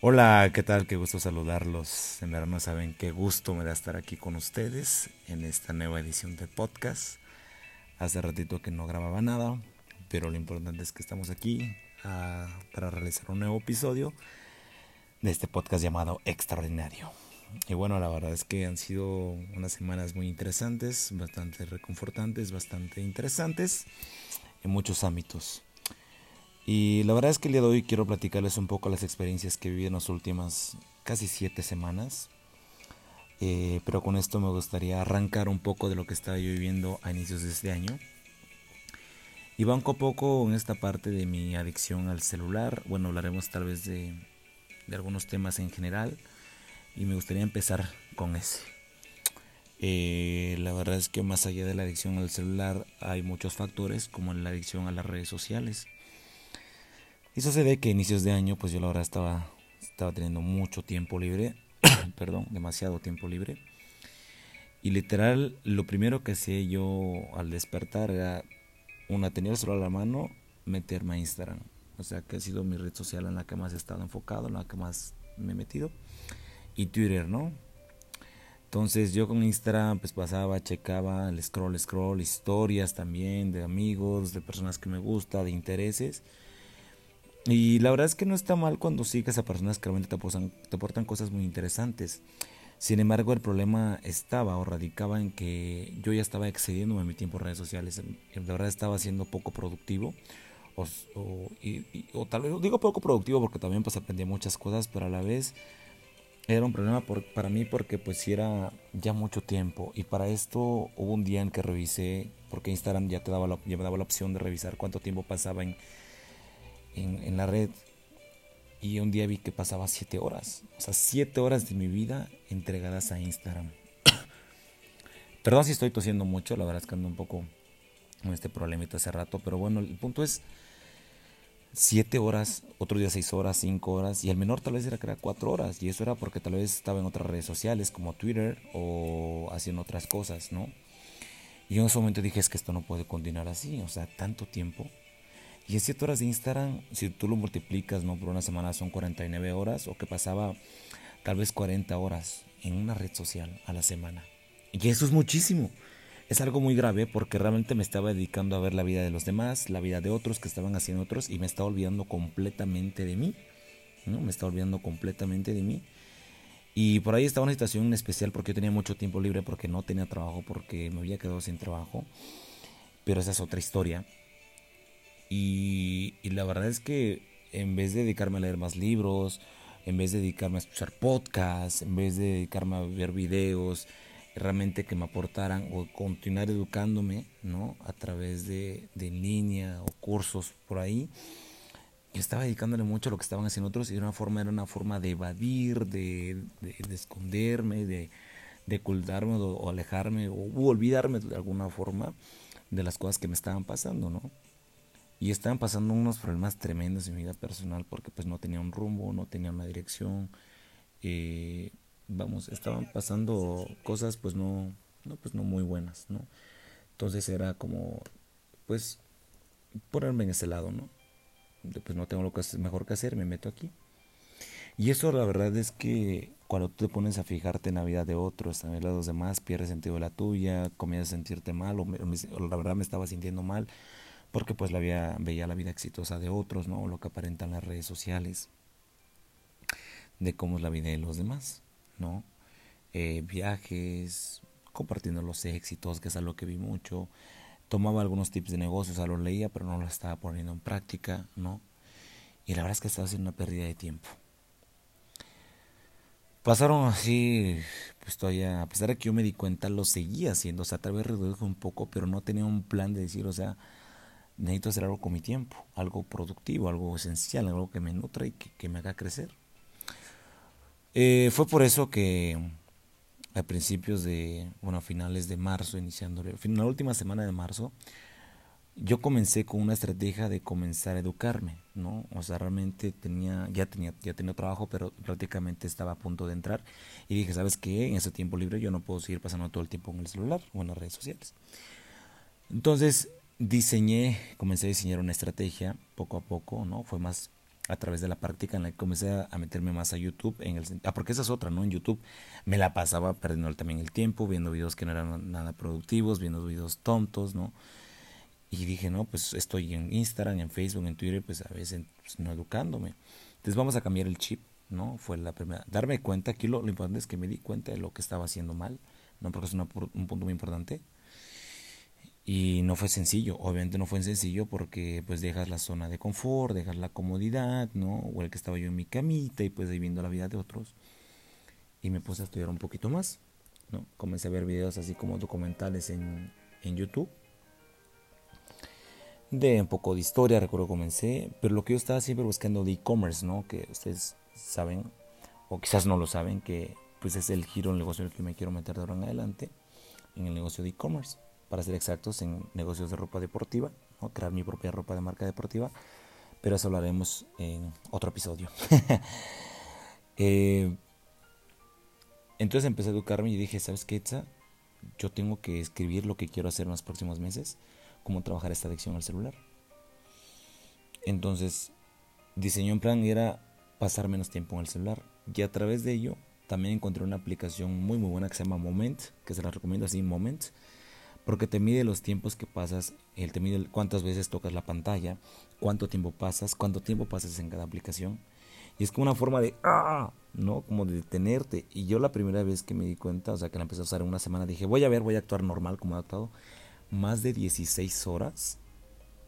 Hola, ¿qué tal? Qué gusto saludarlos. En verdad no saben qué gusto me da estar aquí con ustedes en esta nueva edición de podcast. Hace ratito que no grababa nada, pero lo importante es que estamos aquí ah, para realizar un nuevo episodio de este podcast llamado Extraordinario. Y bueno, la verdad es que han sido unas semanas muy interesantes, bastante reconfortantes, bastante interesantes en muchos ámbitos. Y la verdad es que el día de hoy quiero platicarles un poco las experiencias que viví en las últimas casi siete semanas. Eh, pero con esto me gustaría arrancar un poco de lo que estaba yo viviendo a inicios de este año. Y banco a poco en esta parte de mi adicción al celular. Bueno, hablaremos tal vez de, de algunos temas en general. Y me gustaría empezar con ese. Eh, la verdad es que más allá de la adicción al celular hay muchos factores como la adicción a las redes sociales. Y sucede que a inicios de año, pues yo la verdad estaba, estaba teniendo mucho tiempo libre, perdón, demasiado tiempo libre. Y literal, lo primero que hacía yo al despertar era, una, tener el celular a la mano, meterme a Instagram. O sea, que ha sido mi red social en la que más he estado enfocado, en la que más me he metido. Y Twitter, ¿no? Entonces yo con Instagram pues pasaba, checaba el scroll, scroll, historias también de amigos, de personas que me gusta, de intereses. Y la verdad es que no está mal cuando sigues a personas que realmente te aportan, te aportan cosas muy interesantes. Sin embargo, el problema estaba o radicaba en que yo ya estaba excediendo mi tiempo en redes sociales. La verdad estaba siendo poco productivo. O, o, tal vez digo poco productivo porque también pues aprendí muchas cosas, pero a la vez era un problema por, para mí porque pues era ya mucho tiempo. Y para esto hubo un día en que revisé, porque Instagram ya te daba la, ya me daba la opción de revisar cuánto tiempo pasaba en en, la red y un día vi que pasaba siete horas. O sea, siete horas de mi vida entregadas a Instagram. Perdón si estoy tosiendo mucho, la verdad es que ando un poco con este problemita hace rato, pero bueno, el punto es siete horas, otro día seis horas, cinco horas, y el menor tal vez era que era cuatro horas, y eso era porque tal vez estaba en otras redes sociales como Twitter o haciendo otras cosas, ¿no? Y en ese momento dije, es que esto no puede continuar así, o sea, tanto tiempo y en 7 horas de Instagram, si tú lo multiplicas no por una semana, son 49 horas, o que pasaba tal vez 40 horas en una red social a la semana. Y eso es muchísimo. Es algo muy grave porque realmente me estaba dedicando a ver la vida de los demás, la vida de otros que estaban haciendo otros y me estaba olvidando completamente de mí. ¿no? Me estaba olvidando completamente de mí. Y por ahí estaba una situación especial porque yo tenía mucho tiempo libre, porque no tenía trabajo, porque me había quedado sin trabajo. Pero esa es otra historia. Y, la verdad es que en vez de dedicarme a leer más libros, en vez de dedicarme a escuchar podcasts, en vez de dedicarme a ver videos realmente que me aportaran o continuar educándome, ¿no? A través de, de línea o cursos por ahí, yo estaba dedicándole mucho a lo que estaban haciendo otros y de una forma era una forma de evadir, de, de, esconderme, de, de ocultarme o, alejarme o olvidarme de alguna forma de las cosas que me estaban pasando, ¿no? Y estaban pasando unos problemas tremendos en mi vida personal porque pues no tenía un rumbo, no tenía una dirección, eh, vamos, estaban pasando cosas pues no, no, pues no muy buenas, ¿no? Entonces era como, pues, ponerme en ese lado, ¿no? pues no tengo lo que mejor que hacer, me meto aquí. Y eso la verdad es que cuando tú te pones a fijarte en la vida de otros, en la de los demás, pierdes sentido de la tuya, comienzas a sentirte mal, o la verdad me estaba sintiendo mal porque pues la vida, veía la vida exitosa de otros, ¿no? Lo que aparentan las redes sociales, de cómo es la vida de los demás, ¿no? Eh, viajes, compartiendo los éxitos, que es algo que vi mucho. Tomaba algunos tips de negocios, o sea, los leía, pero no los estaba poniendo en práctica, ¿no? Y la verdad es que estaba haciendo una pérdida de tiempo. Pasaron así, pues todavía, a pesar de que yo me di cuenta, lo seguía haciendo, o sea, tal vez reduje un poco, pero no tenía un plan de decir, o sea, necesito hacer algo con mi tiempo, algo productivo, algo esencial, algo que me nutra y que, me haga crecer. Eh, fue por eso que a principios de, bueno, a finales de marzo, iniciando, en la última semana de marzo, yo comencé con una estrategia de comenzar a educarme, ¿no? O sea, realmente tenía, ya tenía, ya tenía trabajo, pero prácticamente estaba a punto de entrar y dije, ¿sabes qué? En ese tiempo libre yo no puedo seguir pasando todo el tiempo en el celular o en las redes sociales. Entonces, diseñé, comencé a diseñar una estrategia poco a poco, ¿no? Fue más a través de la práctica en la que comencé a meterme más a YouTube. En el, ah, porque esa es otra, ¿no? En YouTube me la pasaba perdiendo también el tiempo, viendo videos que no eran nada productivos, viendo videos tontos, ¿no? Y dije, no, pues estoy en Instagram, en Facebook, en Twitter, pues a veces pues, no educándome. Entonces vamos a cambiar el chip, ¿no? Fue la primera. Darme cuenta, aquí lo, importante es que me di cuenta de lo que estaba haciendo mal, ¿no? Porque es un punto muy importante. Y no fue sencillo, obviamente no fue sencillo porque pues dejas la zona de confort, dejas la comodidad, ¿no? O el que estaba yo en mi camita y pues ahí viendo la vida de otros. Y me puse a estudiar un poquito más, ¿no? Comencé a ver videos así como documentales en, en YouTube. De un poco de historia, recuerdo comencé, pero lo que yo estaba siempre buscando de e-commerce, ¿no? Que ustedes saben, o quizás no lo saben, que pues es el giro el negocio en el que me quiero meter de ahora en adelante, en el negocio de e-commerce para ser exactos, en negocios de ropa deportiva, crear mi propia ropa de marca deportiva, pero eso lo haremos en otro episodio. Eh, entonces empecé a educarme y dije, ¿sabes qué, Etza? Yo tengo que escribir lo que quiero hacer en los próximos meses, cómo trabajar esta adicción al celular. Entonces, diseñó un plan era pasar menos tiempo en el celular. Y a través de ello, también encontré una aplicación muy muy buena que se llama Moment, que se la recomiendo así, Moment, porque te mide los tiempos que pasas, él te mide cuántas veces tocas la pantalla, cuánto tiempo pasas, cuánto tiempo pasas en cada aplicación. Y es como una forma de, ¡ah! ¿no? Como de detenerte. Y yo la primera vez que me di cuenta, o sea, que la empecé a usar en una semana, dije, voy a ver, voy a actuar normal como he actuado. Más de 16 horas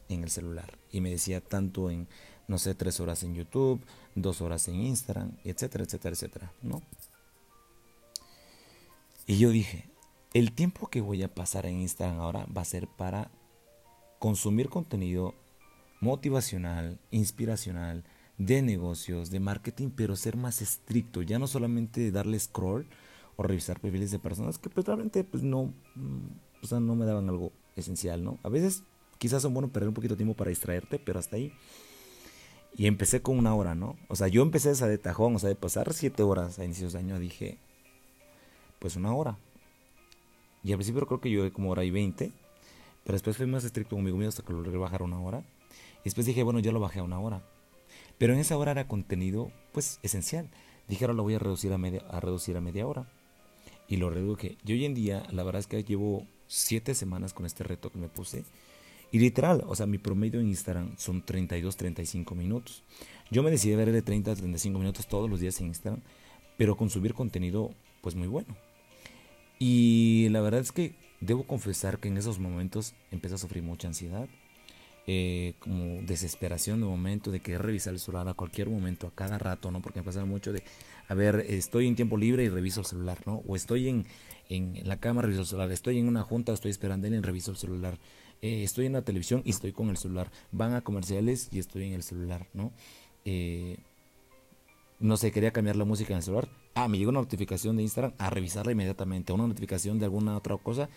en el celular. Y me decía tanto en, no sé, 3 horas en YouTube, 2 horas en Instagram, etcétera, etcétera, etcétera, ¿no? Y yo dije, el tiempo que voy a pasar en Instagram ahora va a ser para consumir contenido motivacional, inspiracional, de negocios, de marketing, pero ser más estricto, ya no solamente darle scroll o revisar perfiles de personas que pues, realmente pues no, mm, o sea, no me daban algo esencial, ¿no? A veces quizás son bueno perder un poquito de tiempo para distraerte, pero hasta ahí. Y empecé con una hora, ¿no? O sea, yo empecé esa de tajón, o sea, de pasar siete horas a inicios de año, dije, pues una hora, y al principio creo que yo como hora y 20, pero después fui más estricto conmigo mismo hasta que lo logré bajar a una hora. Y después dije, bueno, ya lo bajé a una hora. Pero en esa hora era contenido, pues, esencial. Dije, ahora lo voy a reducir a media, a reducir a media hora. Y lo reduje. Y hoy en día, la verdad es que llevo siete semanas con este reto que me puse. Y literal, o sea, mi promedio en Instagram son 32, 35 minutos. Yo me decidí ver de 30 a 35 minutos todos los días en Instagram, pero consumir contenido, pues muy bueno. Y la verdad es que debo confesar que en esos momentos empecé a sufrir mucha ansiedad, eh, como desesperación de momento, de querer revisar el celular a cualquier momento, a cada rato, ¿no? Porque me pasaba mucho de, a ver, estoy en tiempo libre y reviso el celular, ¿no? O estoy en, en la cama, reviso el celular, estoy en una junta, estoy esperando y reviso el celular, eh, estoy en la televisión y estoy con el celular, van a comerciales y estoy en el celular, ¿no? Eh, no sé, quería cambiar la música en el celular, ah, me llegó una notificación de Instagram, a revisarla inmediatamente, una notificación de alguna otra cosa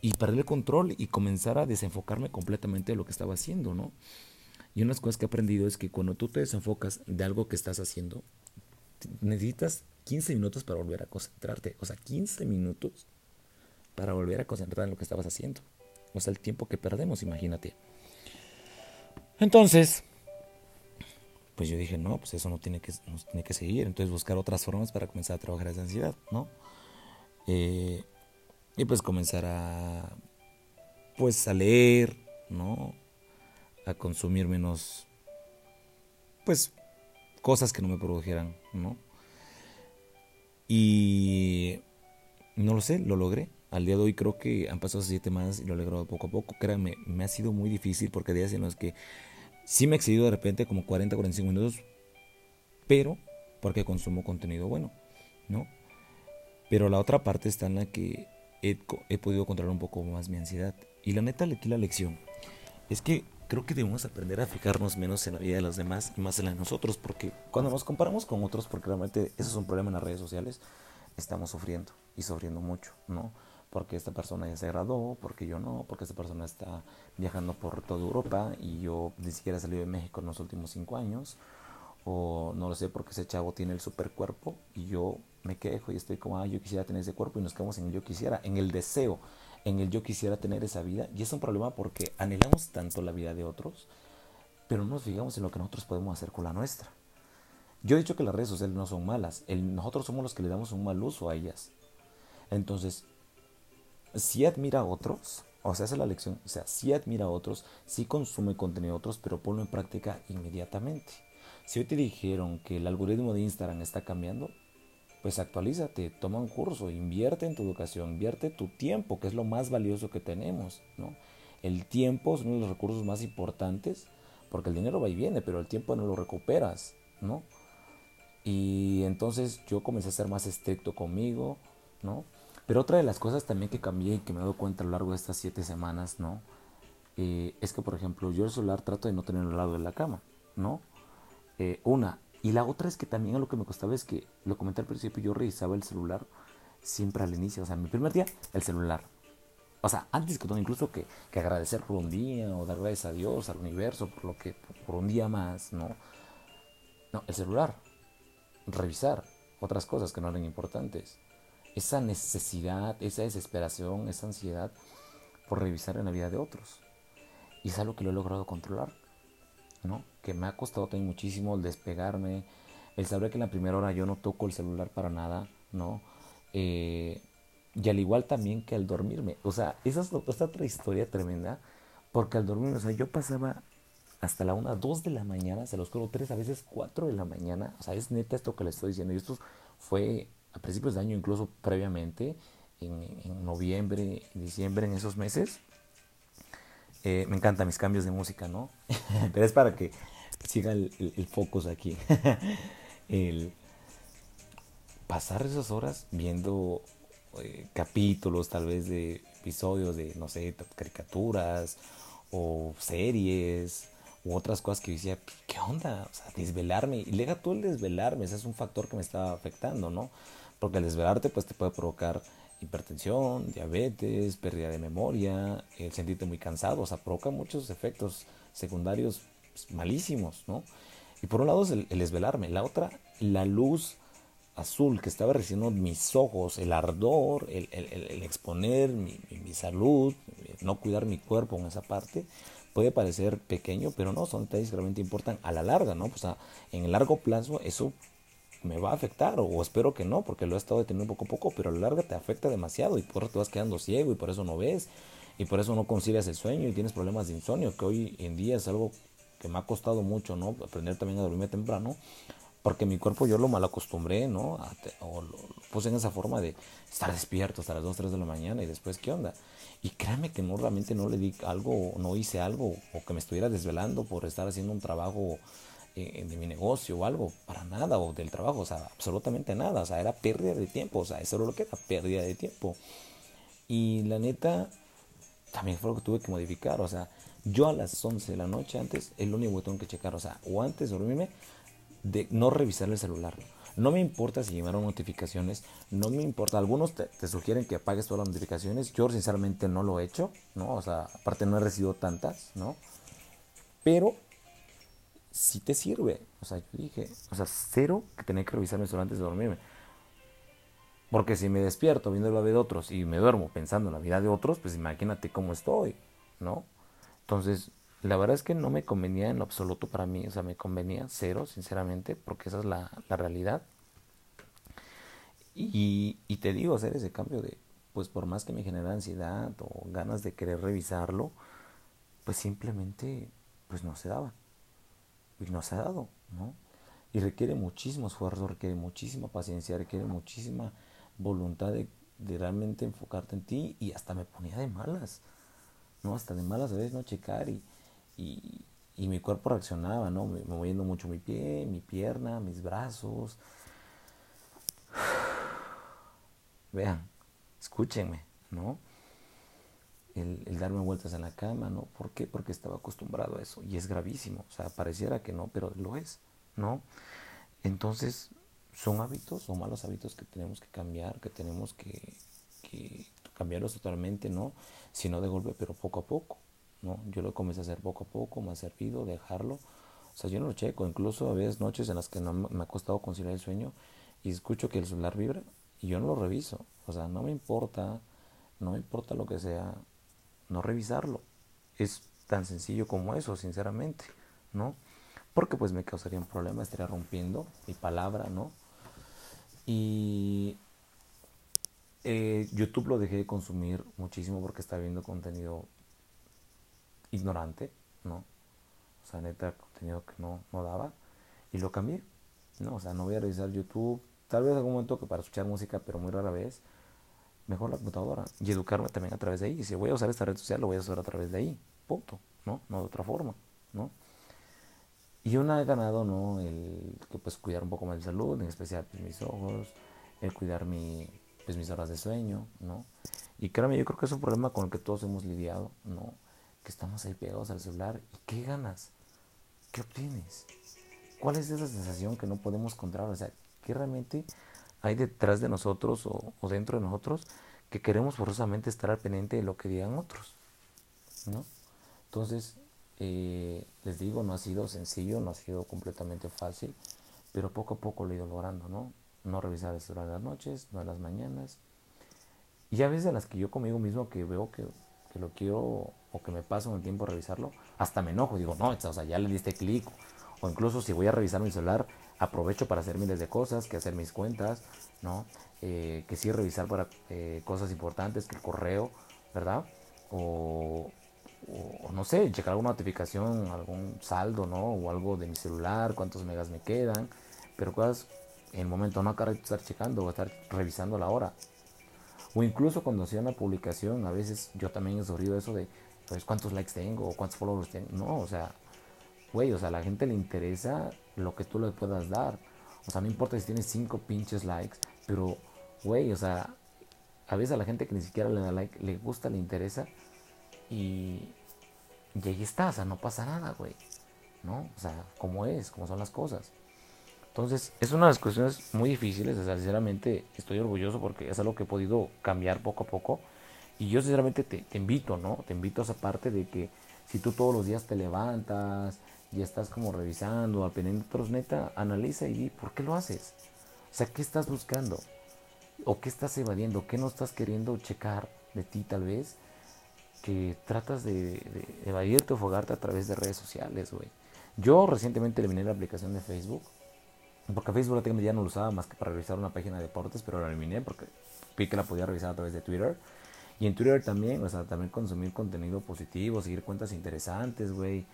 y perder el control y comenzar a desenfocarme completamente de lo que estaba haciendo, ¿no? Y unas cosas que he aprendido es que cuando tú te desenfocas de algo que estás haciendo, necesitas 15 minutos para volver a concentrarte. O sea, 15 minutos para volver a concentrarte en lo que estabas haciendo. O sea, el tiempo que perdemos, imagínate. Entonces, pues yo dije, no, pues eso no tiene que, tiene que seguir. Entonces buscar otras formas para comenzar a trabajar esa ansiedad, ¿no? Eh, y pues comenzar a, pues a leer, ¿no? A consumir menos, pues, cosas que no me produjeran, ¿no? Y no lo sé, lo logré. Al día de hoy creo que han pasado siete más y lo he logrado poco a poco. Créanme, me ha sido muy difícil porque hay días en los que Sí me he excedido de repente como 40, 45 minutos, pero porque consumo contenido bueno, ¿no? Pero la otra parte está en la que he, he podido controlar un poco más mi ansiedad. Y la neta, aquí la lección es que creo que debemos aprender a fijarnos menos en la vida de los demás y más en la de nosotros, porque cuando nos comparamos con otros, porque realmente eso es un problema en las redes sociales, estamos sufriendo y sufriendo mucho, ¿no? Porque esta persona ya se graduó, porque yo no, porque esta persona está viajando por toda Europa y yo ni siquiera he salido de México en los últimos cinco años, o no lo sé, porque ese chavo tiene el super cuerpo y yo me quejo y estoy como, ah, yo quisiera tener ese cuerpo y nos quedamos en el yo quisiera, en el deseo, en el yo quisiera tener esa vida, y es un problema porque anhelamos tanto la vida de otros, pero no nos fijamos en lo que nosotros podemos hacer con la nuestra. Yo he dicho que las redes sociales no son malas, nosotros somos los que le damos un mal uso a ellas. Entonces, si admira a otros, o sea, es la lección, o sea, si admira a otros, si consume contenido de otros, pero ponlo en práctica inmediatamente. Si hoy te dijeron que el algoritmo de Instagram está cambiando, pues actualízate, toma un curso, invierte en tu educación, invierte tu tiempo, que es lo más valioso que tenemos, ¿no? El tiempo es uno de los recursos más importantes, porque el dinero va y viene, pero el tiempo no lo recuperas, ¿no? Y entonces yo comencé a ser más estricto conmigo, ¿no? Pero otra de las cosas también que cambié y que me he dado cuenta a lo largo de estas siete semanas, ¿no? Eh, es que, por ejemplo, yo el celular trato de no tenerlo al lado de la cama, ¿no? Eh, una. Y la otra es que también lo que me costaba es que, lo comenté al principio, yo revisaba el celular siempre al inicio. O sea, mi primer día, el celular. O sea, antes que todo, incluso que, que agradecer por un día o dar gracias a Dios, al universo, por lo que, por un día más, ¿no? No, el celular. Revisar otras cosas que no eran importantes. Esa necesidad, esa desesperación, esa ansiedad por revisar en la vida de otros. Y es algo que lo he logrado controlar. ¿no? Que me ha costado también muchísimo el despegarme, el saber que en la primera hora yo no toco el celular para nada, ¿no? Eh, y al igual también que al dormirme. O sea, esa es otra historia tremenda, porque al dormirme, o sea, yo pasaba hasta la 1, 2 de la mañana, se los juro, 3, a veces 4 de la mañana. O sea, es neta esto que le estoy diciendo. Y esto fue a principios de año, incluso previamente, en, noviembre, diciembre, en esos meses. Eh, me encantan mis cambios de música, ¿no? Pero es para que siga el, el, focus aquí. el pasar esas horas viendo eh, capítulos, tal vez de episodios de, no sé, caricaturas o series u otras cosas que decía, ¿qué onda? O sea, desvelarme. Y lega todo el desvelarme, ese es un factor que me estaba afectando, ¿no? Porque el desvelarte pues te puede provocar hipertensión, diabetes, pérdida de memoria, el sentirte muy cansado, o sea, provoca muchos efectos secundarios pues, malísimos, ¿no? Y por un lado es el, desvelarme, la otra, la luz azul que estaba recibiendo mis ojos, el ardor, el, el, exponer mi, salud, no cuidar mi cuerpo en esa parte, puede parecer pequeño, pero no, son detalles que realmente importan a la larga, ¿no? Pues en el largo plazo eso me va a afectar, o espero que no, porque lo he estado deteniendo poco a poco, pero a la larga te afecta demasiado y por eso te vas quedando ciego y por eso no ves y por eso no concilias el sueño y tienes problemas de insomnio, que hoy en día es algo que me ha costado mucho, ¿no? Aprender también a dormirme temprano, porque mi cuerpo yo lo mal acostumbré, ¿no? o lo, puse en esa forma de estar despierto hasta las 2, 3 de la mañana y después, ¿qué onda? Y créame que no realmente no le di algo, no hice algo, o que me estuviera desvelando por estar haciendo un trabajo eh, de mi negocio o algo, para nada, o del trabajo, o sea, absolutamente nada, o sea, era pérdida de tiempo, o sea, eso era lo que era, pérdida de tiempo. Y la neta, también fue lo que tuve que modificar, o sea, yo a las 11 de la noche antes, es lo único que tengo que checar, o sea, o antes de dormirme, de no revisar el celular. No me importa si llegaron notificaciones, no me importa. Algunos te, te, sugieren que apagues todas las notificaciones. Yo sinceramente no lo he hecho, ¿no? O sea, aparte no he recibido tantas, ¿no? Pero si te sirve. O sea, yo dije, o sea, cero que tener que revisar eso antes de dormirme. Porque si me despierto viendo la vida de otros y me duermo pensando en la vida de otros, pues imagínate cómo estoy, ¿no? Entonces, la verdad es que no me convenía en absoluto para mí, o sea, me convenía cero, sinceramente, porque esa es la, la realidad. Y, y, te digo, hacer ese cambio de, pues por más que me genera ansiedad o ganas de querer revisarlo, pues simplemente, pues no se daba y nos ha dado, ¿no? Y requiere muchísimo esfuerzo, requiere muchísima paciencia, requiere muchísima voluntad de, realmente enfocarte en ti y hasta me ponía de malas, ¿no? Hasta de malas a veces no checar y, y, mi cuerpo reaccionaba, ¿no? Moviendo mucho mi pie, mi pierna, mis brazos. Vean, escúchenme, ¿no? El, darme vueltas en la cama, ¿no? ¿Por qué? Porque estaba acostumbrado a eso y es gravísimo, o sea, pareciera que no, pero lo es, ¿no? Entonces, son hábitos o malos hábitos que tenemos que cambiar, que tenemos que, que cambiarlos totalmente, ¿no? Si no de golpe, pero poco a poco, ¿no? Yo lo comencé a hacer poco a poco, me ha servido dejarlo. O sea, yo no lo checo, incluso a veces noches en las que no me ha costado conciliar el sueño y escucho que el celular vibra y yo no lo reviso. O sea, no me importa, no me importa lo que sea, no revisarlo. Es tan sencillo como eso, sinceramente, ¿no? Porque pues me causaría un problema, estaría rompiendo mi palabra, ¿no? Y eh, YouTube lo dejé de consumir muchísimo porque estaba viendo contenido ignorante, ¿no? O sea, neta, contenido que no, no daba. Y lo cambié, ¿no? O sea, no voy a revisar YouTube. Tal vez algún momento que para escuchar música, pero muy rara vez. Mejor la computadora. Y educarme también a través de ahí. Si voy a usar esta red social, lo voy a usar a través de ahí. Punto, ¿no? No de otra forma, ¿no? Y una he ganado, ¿no? El que pues cuidar un poco más de salud, en especial pues, mis ojos, el cuidar mi, pues, mis horas de sueño, ¿no? Y créanme, yo creo que es un problema con el que todos hemos lidiado, ¿no? Que estamos ahí pegados al celular. ¿Y qué ganas? ¿Qué obtienes? ¿Cuál es esa sensación que no podemos encontrar? O sea, ¿qué realmente hay detrás de nosotros o, o dentro de nosotros que queremos forzosamente estar al pendiente de lo que digan otros? ¿No? Entonces, eh, les digo, no ha sido sencillo, no ha sido completamente fácil, pero poco a poco lo he ido logrando, ¿no? No revisar celular en las noches, no en las mañanas. Y a veces en las que yo conmigo mismo que veo que, que lo quiero o que me paso un tiempo a revisarlo, hasta me enojo, digo, no, o sea, ya le diste clic. O incluso si voy a revisar mi celular, aprovecho para hacer miles de cosas, que hacer mis cuentas, ¿no? Eh, que sí revisar para eh, cosas importantes, que el correo, ¿verdad? O, no sé, checar alguna notificación, algún saldo, ¿no? O algo de mi celular, cuántos megas me quedan, pero cosas en el momento no de estar checando o estar revisando la hora. O incluso cuando hacía una publicación, a veces yo también he sufrido eso de, pues, cuántos likes tengo o cuántos followers tengo. No, o sea, güey, o sea, a la gente le interesa lo que tú le puedas dar. O sea, no importa si tienes cinco pinches likes, pero, güey, o sea, a veces a la gente que ni siquiera le da like, le gusta, le interesa y, y ahí está, o sea, no pasa nada, güey. ¿No? O sea, como es, como son las cosas. Entonces, es una de las cuestiones muy difíciles. O sea, sinceramente, estoy orgulloso porque es algo que he podido cambiar poco a poco. Y yo, sinceramente, te, te invito, ¿no? Te invito a esa parte de que si tú todos los días te levantas y estás como revisando, de otros, neta, analiza y di, ¿por qué lo haces? O sea, ¿qué estás buscando? ¿O qué estás evadiendo? ¿Qué no estás queriendo checar de ti, tal vez? que tratas de, evadirte o fogarte a través de redes sociales, güey. Yo recientemente eliminé la aplicación de Facebook, porque Facebook ya no lo usaba más que para revisar una página de deportes, pero la eliminé porque vi que la podía revisar a través de Twitter. Y en Twitter también, o sea, también consumir contenido positivo, seguir cuentas interesantes, güey.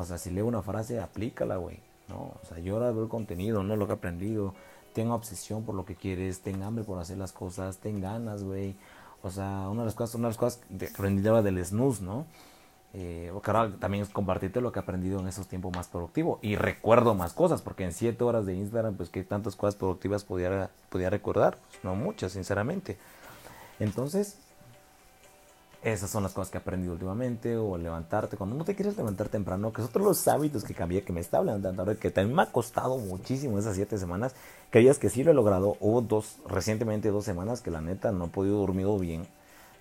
O sea, si leo una frase, aplícala, güey. ¿no? O sea, yo ahora veo el contenido, no lo que he aprendido. Tengo obsesión por lo que quieres, tengo hambre por hacer las cosas, ten ganas, güey. O sea, una de las cosas, una de las cosas que aprendí del snooze, ¿no? Eh, ahora también es compartirte lo que he aprendido en esos tiempos más productivos. Y recuerdo más cosas, porque en siete horas de Instagram, pues que tantas cosas productivas podía, podía recordar. Pues, no muchas, sinceramente. Entonces, esas son las cosas que he aprendido últimamente, o levantarte, cuando no te quieres levantar temprano, que es otro de los hábitos que cambié, que me estaba levantando ahora, que también me ha costado muchísimo esas siete semanas, creías que sí lo he logrado, hubo dos, recientemente dos semanas que la neta no he podido dormir bien,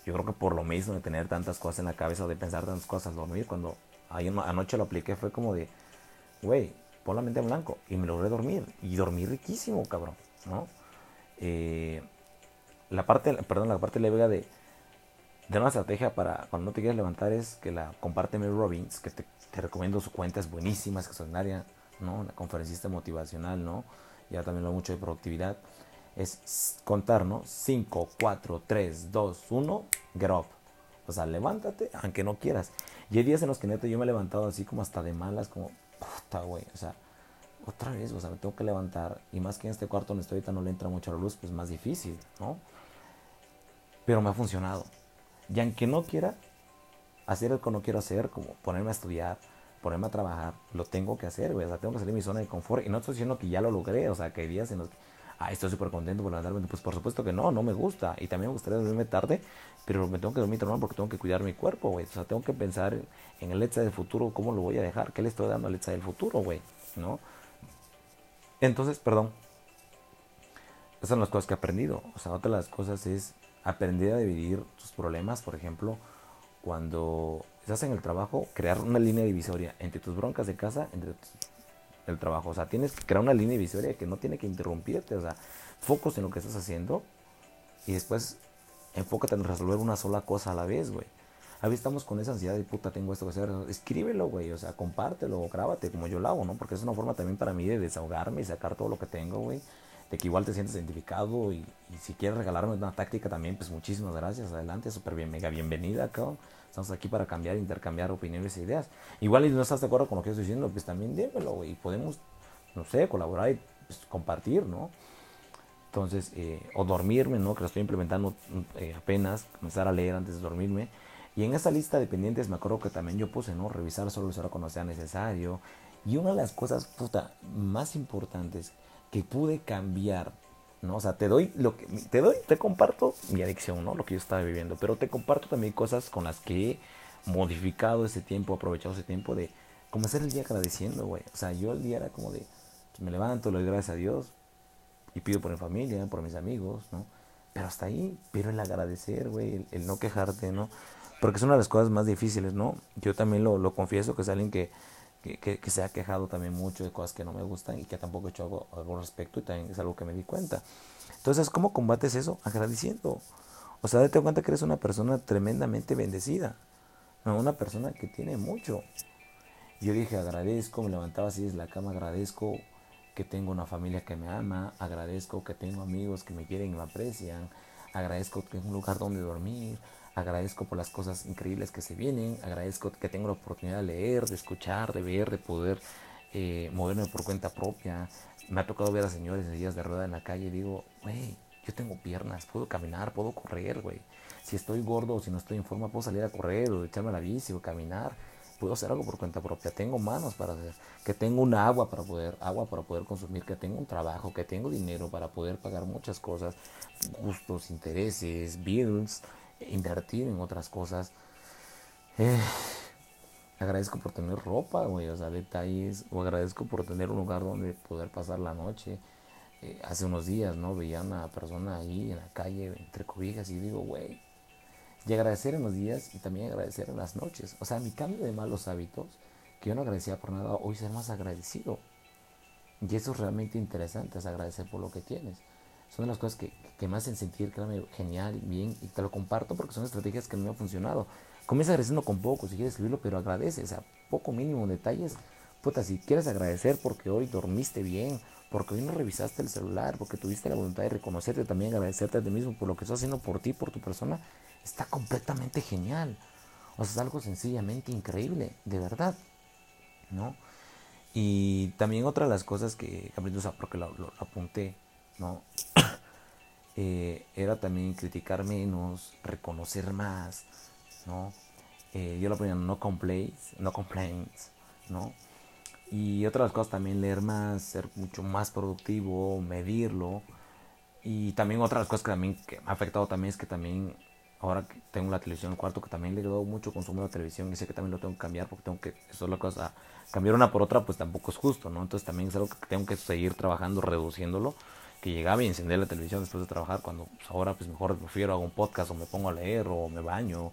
yo creo que por lo mismo de tener tantas cosas en la cabeza, de pensar tantas cosas dormir, cuando anoche lo apliqué fue como de, güey, pon la mente en blanco, y me logré dormir, y dormí riquísimo, cabrón, ¿no? Eh, la parte, perdón, la parte leve de de una estrategia para cuando no te quieres levantar es que la comparte Mel Robbins, que te, recomiendo su cuenta, es buenísima, es extraordinaria, ¿no? Una conferencista motivacional, ¿no? Ya también lo mucho de productividad. Es contar, ¿no? 5, 4, 3, 2, 1, get up. O sea, levántate, aunque no quieras. Y hay días en los que neta yo me he levantado así como hasta de malas, como, puta, güey. O sea, otra vez, o sea, me tengo que levantar. Y más que en este cuarto donde estoy ahorita no le entra mucho la luz, pues más difícil, ¿no? Pero me ha funcionado. Y aunque no quiera hacer lo que no quiero hacer, como ponerme a estudiar, ponerme a trabajar, lo tengo que hacer, güey. O sea, tengo que salir de mi zona de confort. Y no estoy diciendo que ya lo logré, o sea, que hay días en los que, ah, estoy súper contento por levantarme. Pues por supuesto que no, no me gusta. Y también me gustaría dormirme tarde, pero me tengo que dormir normal porque tengo que cuidar mi cuerpo, güey. O sea, tengo que pensar en el Letza del futuro, cómo lo voy a dejar, qué le estoy dando al Letza del futuro, güey, ¿no? Entonces, perdón. Esas son las cosas que he aprendido. O sea, otra de las cosas es aprender a dividir tus problemas, por ejemplo, cuando estás en el trabajo, crear una línea divisoria entre tus broncas de casa, entre el trabajo. O sea, tienes que crear una línea divisoria que no tiene que interrumpirte. O sea, focus en lo que estás haciendo y después enfócate en resolver una sola cosa a la vez, güey. A veces estamos con esa ansiedad de puta, tengo esto que hacer. Escríbelo, güey, o sea, compártelo, grábate como yo lo hago, ¿no? Porque es una forma también para mí de desahogarme y sacar todo lo que tengo, güey. De que igual te sientes identificado y, si quieres regalarme una táctica también, pues muchísimas gracias, adelante, súper bien, mega bienvenida, cabrón. Estamos aquí para cambiar, intercambiar opiniones e ideas. Igual si no estás de acuerdo con lo que estoy diciendo, pues también dímelo, y podemos, no sé, colaborar y pues, compartir, ¿no? Entonces, eh, o dormirme, ¿no? Que lo estoy implementando eh, apenas, comenzar a leer antes de dormirme. Y en esa lista de pendientes me acuerdo que también yo puse, ¿no? Revisar solo solo cuando sea necesario. Y una de las cosas, puta, más importantes que pude cambiar, ¿no? O sea, te doy lo que, te doy, te comparto mi adicción, ¿no? Lo que yo estaba viviendo. Pero te comparto también cosas con las que he modificado ese tiempo, aprovechado ese tiempo de comenzar el día agradeciendo, güey. O sea, yo el día era como de, me levanto, le doy gracias a Dios, y pido por mi familia, por mis amigos, ¿no? Pero hasta ahí, pero el agradecer, güey, el, no quejarte, ¿no? Porque es una de las cosas más difíciles, ¿no? Yo también lo, lo confieso, que es alguien que, que, se ha quejado también mucho de cosas que no me gustan y que tampoco he hecho algo, al respecto y también es algo que me di cuenta. Entonces, ¿cómo combates eso? Agradeciendo. O sea, date cuenta que eres una persona tremendamente bendecida. Una persona que tiene mucho. Yo dije, agradezco, me levantaba así desde la cama, agradezco que tengo una familia que me ama, agradezco que tengo amigos que me quieren y me aprecian, agradezco que tengo un lugar donde dormir, agradezco por las cosas increíbles que se vienen, agradezco que tengo la oportunidad de leer, de escuchar, de ver, de poder eh, moverme por cuenta propia. Me ha tocado ver a señores en días de rueda en la calle y digo, güey, yo tengo piernas, puedo caminar, puedo correr, güey. Si estoy gordo o si no estoy en forma, puedo salir a correr o echarme la bici o caminar puedo hacer algo por cuenta propia, tengo manos para hacer, que tengo un agua para poder, agua para poder consumir, que tengo un trabajo, que tengo dinero para poder pagar muchas cosas, gustos, intereses, bills, invertir en otras cosas. Eh, agradezco por tener ropa, güey, o sea, detalles, o agradezco por tener un lugar donde poder pasar la noche. Eh, hace unos días, ¿no? Veía a una persona ahí en la calle entre cobijas y digo, güey, y agradecer en los días y también agradecer en las noches. O sea, mi cambio de malos hábitos, que yo no agradecía por nada, hoy ser más agradecido. Y eso es realmente interesante, es agradecer por lo que tienes. Son las cosas que, que me hacen sentir, créame, genial, bien, y te lo comparto porque son estrategias que me han funcionado. Comienza agradeciendo con poco, si quieres escribirlo, pero agradece, o sea, poco mínimo detalles. Puta, si quieres agradecer porque hoy dormiste bien, porque hoy no revisaste el celular, porque tuviste la voluntad de reconocerte, también agradecerte a ti mismo por lo que estás haciendo por ti, por tu persona, está completamente genial. O sea, es algo sencillamente increíble, de verdad. ¿No? Y también otra de las cosas que o sea, porque lo, apunté, ¿no? Eh, era también criticar menos, reconocer más, ¿no? Eh, yo lo ponía no complaints, no complaints, ¿no? Y otra de las cosas también leer más, ser mucho más productivo, medirlo. Y también otra de las cosas que también que me ha afectado también es que también ahora que tengo la televisión en el cuarto, que también le he dado mucho consumo de televisión y sé que también lo tengo que cambiar porque tengo que, eso es la cosa, cambiar una por otra pues tampoco es justo, ¿no? Entonces también es algo que tengo que seguir trabajando, reduciéndolo, que llegaba y encendía la televisión después de trabajar, cuando pues, ahora pues mejor prefiero hago un podcast o me pongo a leer o me baño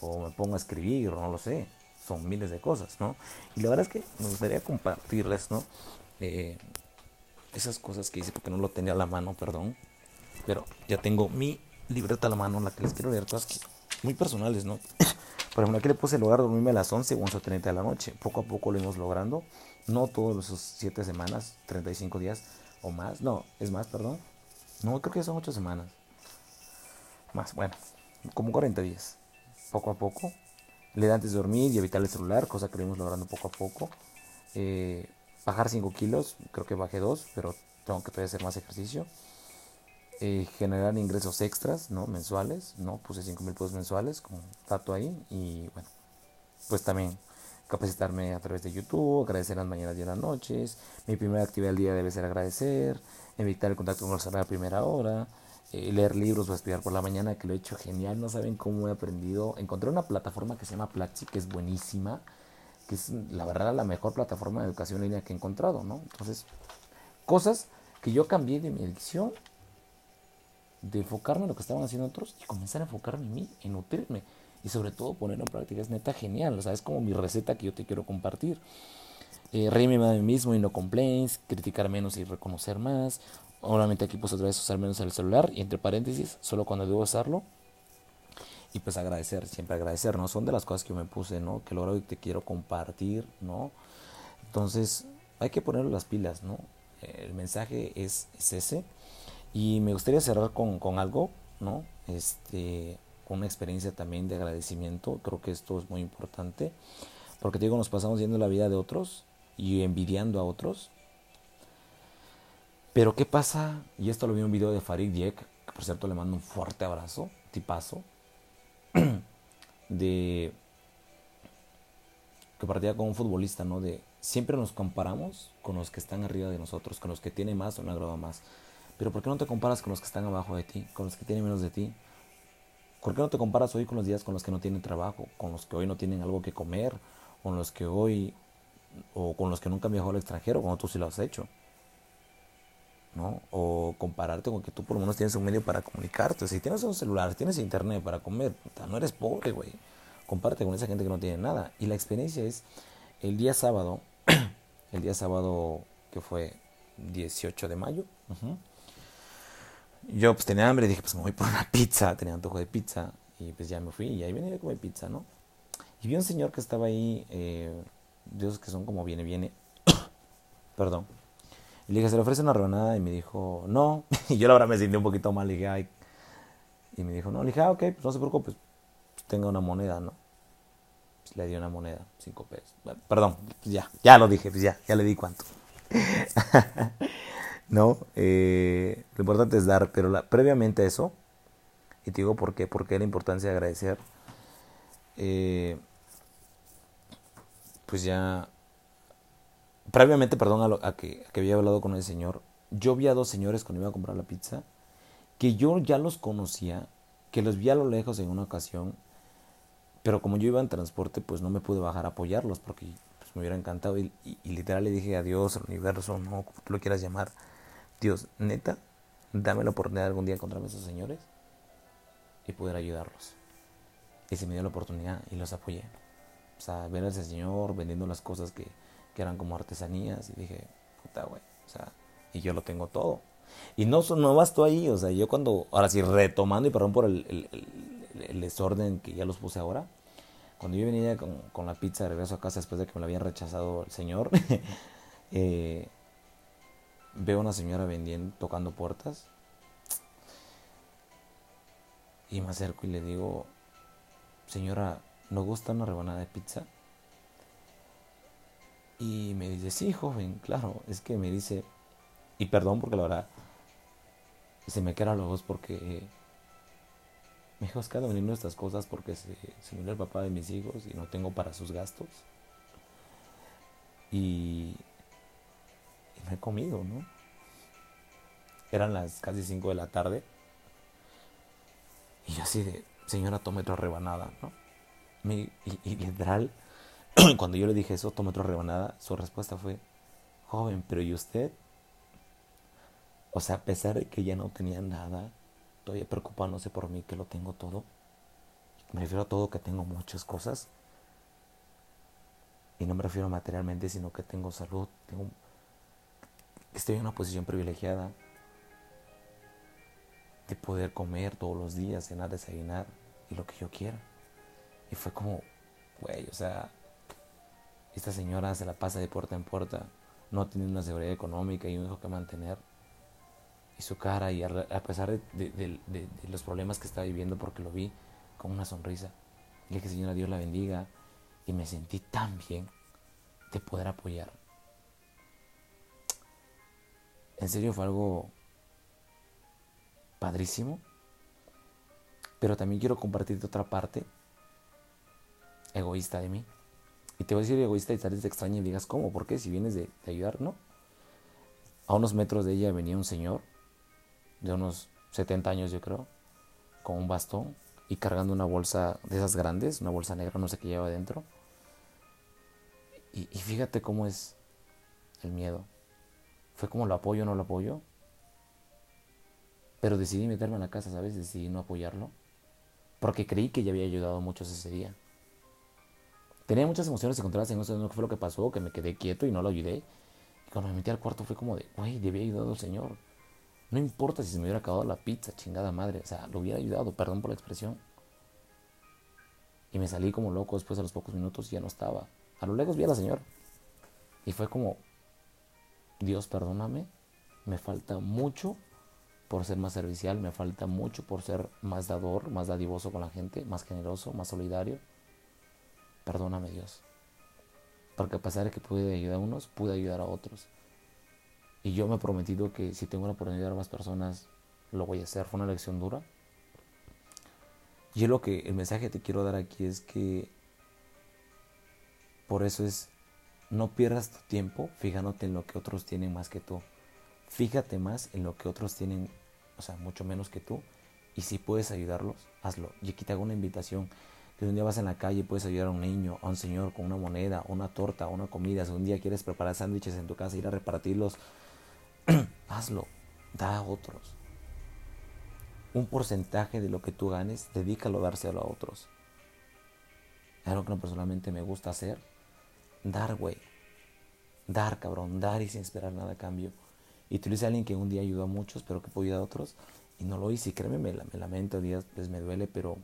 o me pongo a escribir o no lo sé, son miles de cosas, ¿no? Y la verdad es que me gustaría compartirles, ¿no? Eh, esas cosas que hice porque no lo tenía a la mano, perdón, pero ya tengo mi libreta a la mano en la que les quiero leer cosas muy personales, ¿no? Por ejemplo, aquí le puse el de dormirme a las 11 o 11.30 de la noche. Poco a poco lo hemos logrando. No todos esos 7 semanas, 35 días o más. No, es más, perdón. No, creo que son 8 semanas. Más, bueno, como 40 días. Poco a poco. Leer antes de dormir y evitar el celular, cosa que lo hemos logrando poco a poco. Eh, bajar 5 kilos, creo que bajé 2, pero tengo que todavía hacer más ejercicio. Eh, generar ingresos extras, ¿no? Mensuales, ¿no? Puse 5 mil pesos mensuales como dato ahí y bueno, pues también capacitarme a través de YouTube, agradecer las mañanas y las noches, mi primera actividad del día debe ser agradecer, evitar el contacto con los a primera hora, eh, leer libros o estudiar por la mañana, que lo he hecho genial, no saben cómo he aprendido, encontré una plataforma que se llama Platzi, que es buenísima, que es la verdad la mejor plataforma de educación línea que he encontrado, ¿no? Entonces, cosas que yo cambié de mi edición de enfocarme en lo que estaban haciendo otros y comenzar a enfocarme en mí, en nutrirme y sobre todo ponerlo en práctica. Es neta genial, o sea, es como mi receta que yo te quiero compartir. Eh, reírme de mí mismo y no complaints, criticar menos y reconocer más. Obviamente aquí pues otra vez usar menos el celular y entre paréntesis, solo cuando debo usarlo. y pues agradecer, siempre agradecer, ¿no? Son de las cosas que me puse, ¿no? Que lo y te quiero compartir, ¿no? Entonces, hay que ponerle las pilas, ¿no? El mensaje es, es ese. Y me gustaría cerrar con, con algo, ¿no? Este, una experiencia también de agradecimiento. Creo que esto es muy importante. Porque te digo, nos pasamos viendo la vida de otros y envidiando a otros. Pero ¿qué pasa? Y esto lo vi en un video de Farid Diek, que por cierto le mando un fuerte abrazo, tipazo, de que partía con un futbolista, ¿no? De siempre nos comparamos con los que están arriba de nosotros, con los que tienen más o una grado más. Pero ¿por qué no te comparas con los que están abajo de ti, con los que tienen menos de ti? ¿Por qué no te comparas hoy con los días con los que no tienen trabajo, con los que hoy no tienen algo que comer, con los que hoy o con los que nunca han viajado al extranjero, cuando tú sí lo has hecho? ¿no? O compararte con que tú por lo menos tienes un medio para comunicarte. Si tienes un celular, tienes internet para comer, no eres pobre, güey. Comparte con esa gente que no tiene nada. Y la experiencia es el día sábado, el día sábado que fue 18 de mayo. Yo pues tenía hambre, dije pues me voy por una pizza, tenía antojo de pizza. Y pues ya me fui y ahí venía a comer pizza, ¿no? Y vi un señor que estaba ahí, eh, Dios que son como viene, viene. Perdón y le dije, ¿se le ofrece una rebanada? Y me dijo, no. Y yo la verdad me sentí un poquito mal. Y dije, ay. Y me dijo, no. Le dije, ah, ok, pues no se preocupe. Pues tenga una moneda, ¿no? Pues le di una moneda, cinco pesos. perdón, pues ya, ya lo dije, pues ya, ya le di cuánto. no, eh, lo importante es dar, pero la, previamente a eso, y te digo por qué, porque la importancia de agradecer, eh, pues ya previamente, perdón, a, que, había hablado con el señor, yo vi a dos señores cuando iba a comprar la pizza, que yo ya los conocía, que los vi a lo lejos en una ocasión, pero como yo iba en transporte, pues no me pude bajar a apoyarlos porque pues, me hubiera encantado. Y, literal le dije a Dios, al universo, no, como tú lo quieras llamar, Dios, neta, dame la oportunidad de algún día encontrarme a esos señores y poder ayudarlos. Y se me dio la oportunidad y los apoyé. O sea, ver a ese señor vendiendo las cosas que, que eran como artesanías, y dije, puta, güey, o sea, y yo lo tengo todo. Y no, no basto ahí, o sea, yo cuando, ahora sí, retomando y perdón por el, el, desorden que ya los puse ahora, cuando yo venía con, con, la pizza de regreso a casa después de que me la habían rechazado el señor, eh, veo a una señora vendiendo, tocando puertas, y me acerco y le digo, señora, ¿no gusta una rebanada de pizza? Y me dice, sí, joven, claro, es que me dice, y perdón porque la verdad, se me quedan los ojos porque me dijo, es que venir estas cosas porque se, se murió el papá de mis hijos y no tengo para sus gastos. Y, me he comido, ¿no? Eran las casi 5 de la tarde. Y yo así de, señora, tome otra rebanada, ¿no? y, y literal, Cuando yo le dije eso, toma otra rebanada, su respuesta fue, joven, pero ¿y usted? O sea, a pesar de que ya no tenía nada, todavía preocupándose por mí que lo tengo todo. Me refiero a todo que tengo muchas cosas. Y no me refiero materialmente, sino que tengo salud, tengo, estoy en una posición privilegiada de poder comer todos los días, cenar, desayunar y lo que yo quiera. Y fue como, güey, o sea, esta señora se la pasa de puerta en puerta, no tiene una seguridad económica y un hijo que mantener. Y su cara, y a, pesar de, los problemas que estaba viviendo, porque lo vi con una sonrisa. Le dije, Señora, Dios la bendiga. Y me sentí tan bien de poder apoyar. En serio fue algo padrísimo. Pero también quiero compartirte otra parte egoísta de mí. Y te voy a decir egoísta y tal vez extraña y digas, ¿cómo? ¿Por qué? Si vienes de, ayudar, ¿no? A unos metros de ella venía un señor de unos 70 años, yo creo, con un bastón y cargando una bolsa de esas grandes, una bolsa negra, no sé qué lleva adentro. Y, y fíjate cómo es el miedo. Fue como lo apoyo o no lo apoyo. Pero decidí meterme en la casa, ¿sabes? Decidí no apoyarlo. Porque creí que ya había ayudado a muchos ese día. Tenía muchas emociones encontradas en eso, no fue lo que pasó, que me quedé quieto y no lo ayudé. Y cuando me metí al cuarto fue como de, güey, debía ayudado al Señor. No importa si se me hubiera acabado la pizza, chingada madre. O sea, lo hubiera ayudado, perdón por la expresión. Y me salí como loco después de los pocos minutos y ya no estaba. A lo lejos vi a la señora. Y fue como, Dios perdóname, me falta mucho por ser más servicial, me falta mucho por ser más dador, más dadivoso con la gente, más generoso, más solidario. Perdóname Dios. Porque a pesar de que pude ayudar a unos, pude ayudar a otros. Y yo me he prometido que si tengo la oportunidad de ayudar a más personas, lo voy a hacer. Fue una lección dura. Y lo que el mensaje que te quiero dar aquí es que por eso es no pierdas tu tiempo fijándote en lo que otros tienen más que tú. Fíjate más en lo que otros tienen, o sea, mucho menos que tú. Y si puedes ayudarlos, hazlo. Y aquí te hago una invitación. Que un día vas en la calle puedes ayudar a un niño, a un señor con una moneda, una torta, una comida. Si un día quieres preparar sándwiches en tu casa, ir a repartirlos, hazlo. Da a otros. Un porcentaje de lo que tú ganes, dedícalo a dárselo a otros. Es algo que no personalmente me gusta hacer. Dar, güey. Dar, cabrón. Dar y sin esperar nada a cambio. Y tú a alguien que un día ayudó a muchos, pero que puede ayudar a otros, y no lo hice. Créeme, me, me lamento, días pues me duele, pero,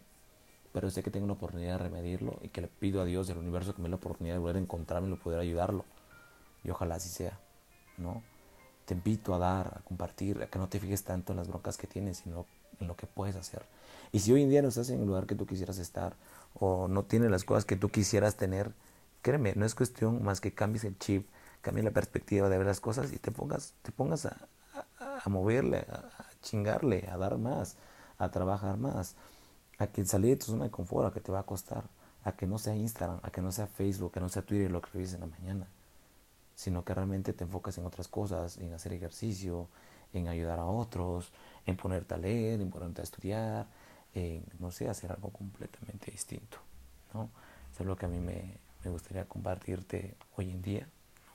pero sé que tengo una oportunidad de remedirlo y que le pido a Dios del universo que me dé la oportunidad de volver a encontrarme y poder ayudarlo. Y ojalá así sea, ¿no? Te invito a dar, a compartir, a que no te fijes tanto en las broncas que tienes, sino en lo que puedes hacer. Y si hoy en día no estás en el lugar que tú quisieras estar, o no tienes las cosas que tú quisieras tener, créeme, no es cuestión más que cambies el chip, cambies la perspectiva de ver las cosas y te pongas, te pongas a, moverle, a, chingarle, a dar más, a trabajar más, a que salir de tu zona de confort, a que te va a costar, a que no sea Instagram, a que no sea Facebook, a que no sea Twitter lo que revises en la mañana, sino que realmente te enfocas en otras cosas, en hacer ejercicio, en ayudar a otros, en ponerte a leer, en ponerte a estudiar, en, no sé, hacer algo completamente distinto, ¿no? Eso es lo que a mí me, me gustaría compartirte hoy en día,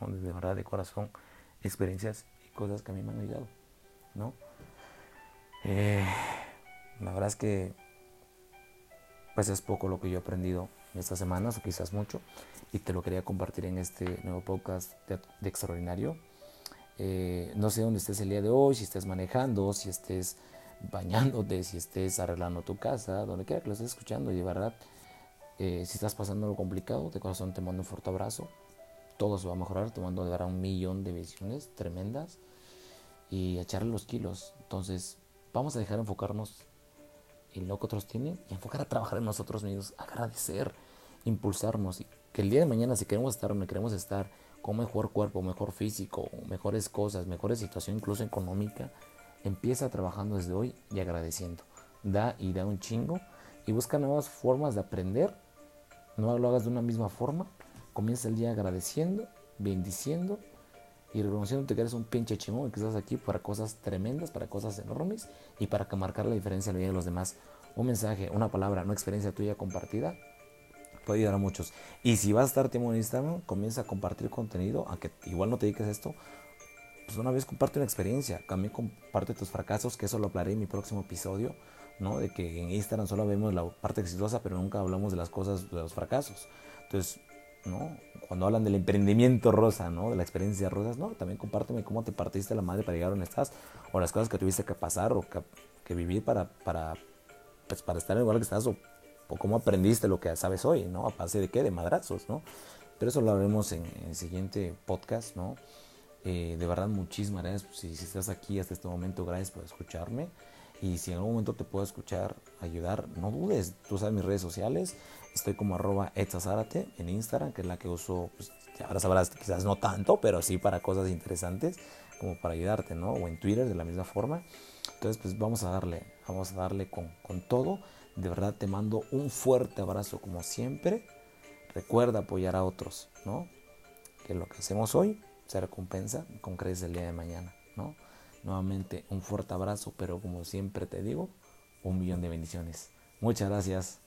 de verdad, de corazón, experiencias y cosas que a mí me han ayudado, ¿no? Eh, la verdad es que pues es poco lo que yo he aprendido en estas semanas o quizás mucho y te lo quería compartir en este nuevo podcast de, Extraordinario. Eh, no sé dónde estés el día de hoy, si estés manejando, si estés bañándote, si estés arreglando tu casa, donde quiera que lo estés escuchando y de verdad eh, si estás pasando algo complicado, de corazón te mando un fuerte abrazo. Todo se va a mejorar, te mando a un millón de visiones tremendas y a echarle los kilos. Entonces, vamos a dejar de enfocarnos en lo que otros tienen y enfocar a trabajar en nosotros mismos, agradecer, impulsarnos. Y que el día de mañana, si queremos estar donde queremos estar, con mejor cuerpo, mejor físico, mejores cosas, mejores situación, incluso económica, empieza trabajando desde hoy y agradeciendo. Da y da un chingo y busca nuevas formas de aprender no lo hagas de una misma forma. Comienza el día agradeciendo, bendiciendo y reconociendo que eres un pinche chingón y que estás aquí para cosas tremendas, para cosas enormes y para marcar la diferencia en la vida de los demás. Un mensaje, una palabra, una experiencia tuya compartida puede ayudar a muchos. Y si vas a estar tiempo en Instagram, comienza a compartir contenido, aunque igual no te dediques a esto, pues una vez comparte una experiencia, también comparte tus fracasos, que eso lo hablaré en mi próximo episodio. ¿No? De que en Instagram solo vemos la parte exitosa, pero nunca hablamos de las cosas, de los fracasos. Entonces, ¿no? Cuando hablan del emprendimiento rosa, ¿no? De la experiencia rosas, no, también compárteme cómo te partiste la madre para llegar a donde estás, o las cosas que tuviste que pasar o que, vivir para, para, pues, para estar en el lugar que estás, o, cómo aprendiste lo que sabes hoy, ¿no? A base de qué, de madrazos, ¿no? Pero eso lo haremos en, el siguiente podcast, ¿no? Eh, de verdad, muchísimas gracias. Si, si estás aquí hasta este momento, gracias por escucharme. Y si en algún momento te puedo escuchar, ayudar, no dudes. Tú sabes mis redes sociales. Estoy como arroba en Instagram, que es la que uso, pues, ahora sabrás, quizás no tanto, pero sí para cosas interesantes, como para ayudarte, ¿no? O en Twitter de la misma forma. Entonces, pues vamos a darle, vamos a darle con, con todo. De verdad te mando un fuerte abrazo como siempre. Recuerda apoyar a otros, ¿no? Que lo que hacemos hoy se recompensa con creces el día de mañana, ¿no? Nuevamente un fuerte abrazo, pero como siempre te digo, un millón de bendiciones. Muchas gracias.